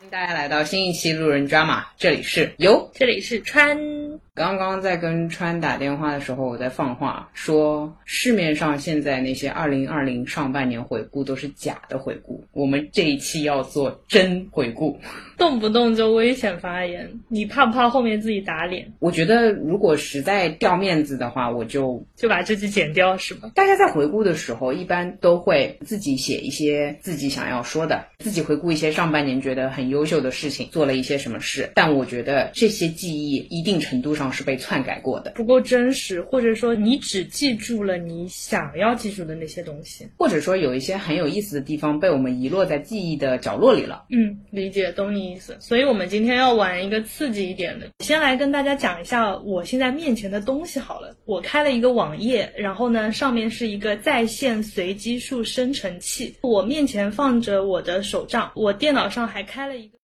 欢迎大家来到新一期路人抓马，这里是由，这里是川。刚刚在跟川打电话的时候，我在放话说，市面上现在那些二零二零上半年回顾都是假的回顾，我们这一期要做真回顾，动不动就危险发言，你怕不怕后面自己打脸？我觉得如果实在掉面子的话，我就就把这期剪掉，是吧？大家在回顾的时候，一般都会自己写一些自己想要说的，自己回顾一些上半年觉得很优秀的事情，做了一些什么事。但我觉得这些记忆一定程度上是被篡改过的，不够真实，或者说你只记住了你想要记住的那些东西，或者说有一些很有意思的地方被我们遗落在记忆的角落里了。嗯，理解，懂你意思。所以我们今天要玩一个刺激一点的，先来跟大家讲一下我现在面前的东西好了。我开了一个网页，然后呢，上面是一个在线随机数生成器。我面前放着我的手账，我电脑上还开了一个。